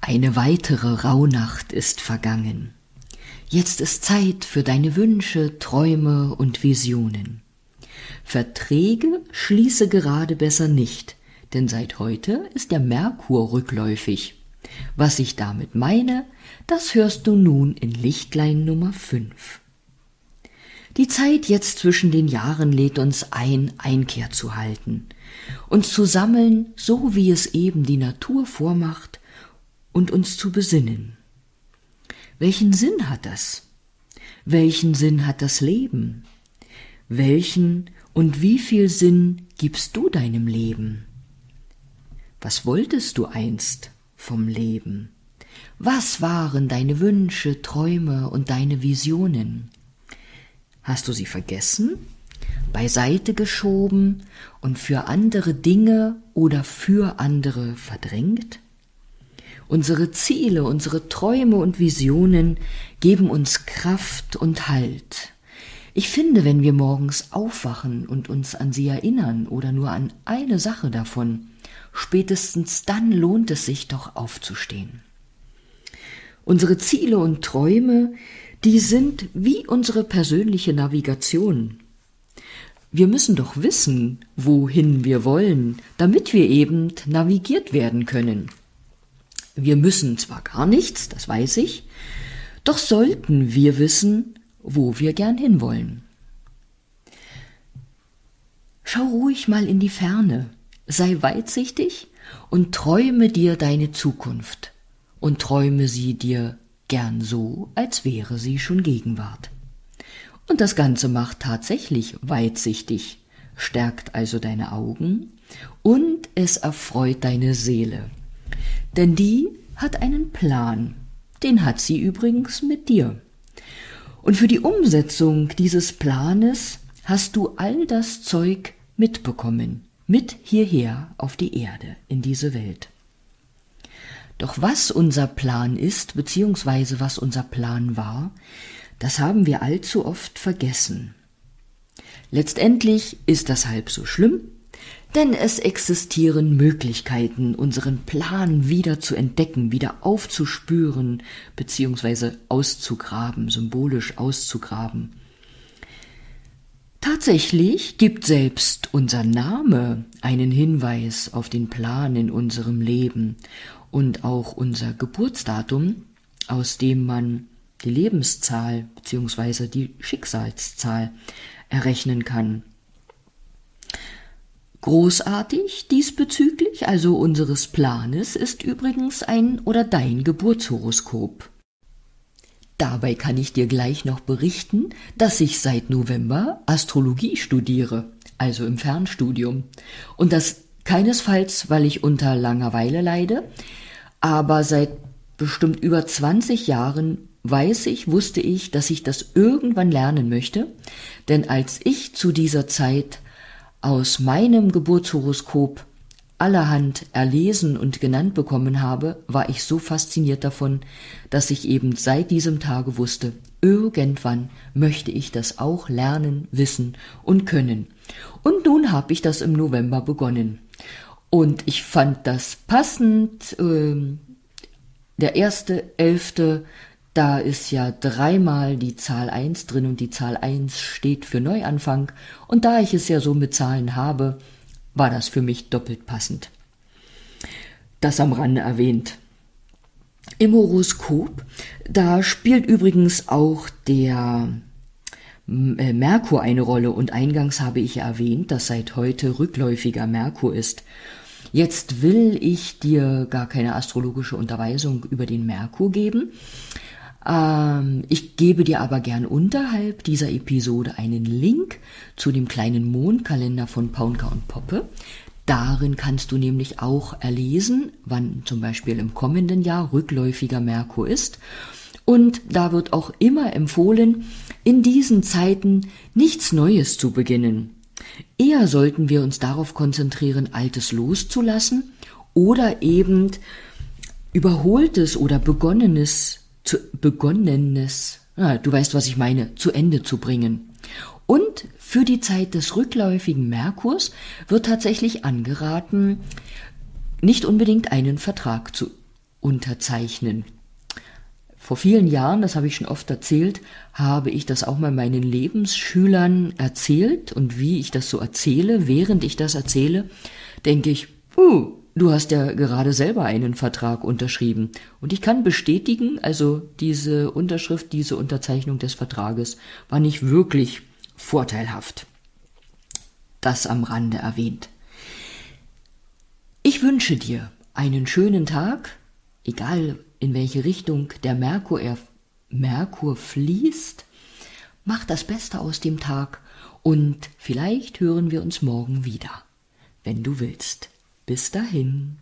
Eine weitere Rauhnacht ist vergangen. Jetzt ist Zeit für deine Wünsche, Träume und Visionen. Verträge schließe gerade besser nicht, denn seit heute ist der Merkur rückläufig. Was ich damit meine, das hörst du nun in Lichtlein Nummer 5. Die Zeit jetzt zwischen den Jahren lädt uns ein, Einkehr zu halten, uns zu sammeln, so wie es eben die Natur vormacht, und uns zu besinnen. Welchen Sinn hat das? Welchen Sinn hat das Leben? Welchen und wie viel Sinn gibst du deinem Leben? Was wolltest du einst vom Leben? Was waren deine Wünsche, Träume und deine Visionen? Hast du sie vergessen, beiseite geschoben und für andere Dinge oder für andere verdrängt? Unsere Ziele, unsere Träume und Visionen geben uns Kraft und Halt. Ich finde, wenn wir morgens aufwachen und uns an sie erinnern oder nur an eine Sache davon, spätestens dann lohnt es sich doch aufzustehen. Unsere Ziele und Träume, die sind wie unsere persönliche Navigation. Wir müssen doch wissen, wohin wir wollen, damit wir eben navigiert werden können. Wir müssen zwar gar nichts, das weiß ich, doch sollten wir wissen, wo wir gern hinwollen. Schau ruhig mal in die Ferne, sei weitsichtig und träume dir deine Zukunft und träume sie dir gern so, als wäre sie schon Gegenwart. Und das Ganze macht tatsächlich weitsichtig, stärkt also deine Augen und es erfreut deine Seele. Denn die hat einen Plan. Den hat sie übrigens mit dir. Und für die Umsetzung dieses Planes hast du all das Zeug mitbekommen, mit hierher auf die Erde, in diese Welt. Doch was unser Plan ist, beziehungsweise was unser Plan war, das haben wir allzu oft vergessen. Letztendlich ist das halb so schlimm, denn es existieren Möglichkeiten, unseren Plan wieder zu entdecken, wieder aufzuspüren bzw. auszugraben, symbolisch auszugraben. Tatsächlich gibt selbst unser Name einen Hinweis auf den Plan in unserem Leben und auch unser Geburtsdatum, aus dem man die Lebenszahl bzw. die Schicksalszahl errechnen kann. Großartig diesbezüglich, also unseres Planes, ist übrigens ein oder dein Geburtshoroskop. Dabei kann ich dir gleich noch berichten, dass ich seit November Astrologie studiere, also im Fernstudium. Und das keinesfalls, weil ich unter Langeweile leide, aber seit bestimmt über 20 Jahren weiß ich, wusste ich, dass ich das irgendwann lernen möchte, denn als ich zu dieser Zeit aus meinem Geburtshoroskop allerhand erlesen und genannt bekommen habe, war ich so fasziniert davon, dass ich eben seit diesem Tage wusste, irgendwann möchte ich das auch lernen, wissen und können. Und nun habe ich das im November begonnen. Und ich fand das passend. Äh, der erste elfte da ist ja dreimal die Zahl 1 drin und die Zahl 1 steht für Neuanfang. Und da ich es ja so mit Zahlen habe, war das für mich doppelt passend. Das am Rande erwähnt. Im Horoskop, da spielt übrigens auch der äh, Merkur eine Rolle und eingangs habe ich erwähnt, dass seit heute rückläufiger Merkur ist. Jetzt will ich dir gar keine astrologische Unterweisung über den Merkur geben, ähm, ich gebe dir aber gern unterhalb dieser Episode einen Link zu dem kleinen Mondkalender von Paunka und Poppe. Darin kannst du nämlich auch erlesen, wann zum Beispiel im kommenden Jahr rückläufiger Merkur ist. Und da wird auch immer empfohlen, in diesen Zeiten nichts Neues zu beginnen. Eher sollten wir uns darauf konzentrieren, Altes loszulassen oder eben Überholtes oder Begonnenes zu Begonnenes, ah, du weißt, was ich meine, zu Ende zu bringen. Und für die Zeit des rückläufigen Merkurs wird tatsächlich angeraten, nicht unbedingt einen Vertrag zu unterzeichnen. Vor vielen Jahren, das habe ich schon oft erzählt, habe ich das auch mal meinen Lebensschülern erzählt und wie ich das so erzähle, während ich das erzähle, denke ich, uh, du hast ja gerade selber einen Vertrag unterschrieben. Und ich kann bestätigen, also diese Unterschrift, diese Unterzeichnung des Vertrages war nicht wirklich vorteilhaft. Das am Rande erwähnt. Ich wünsche dir einen schönen Tag, egal in welche Richtung der Merkur, er, Merkur fließt. Mach das Beste aus dem Tag und vielleicht hören wir uns morgen wieder, wenn du willst. Bis dahin.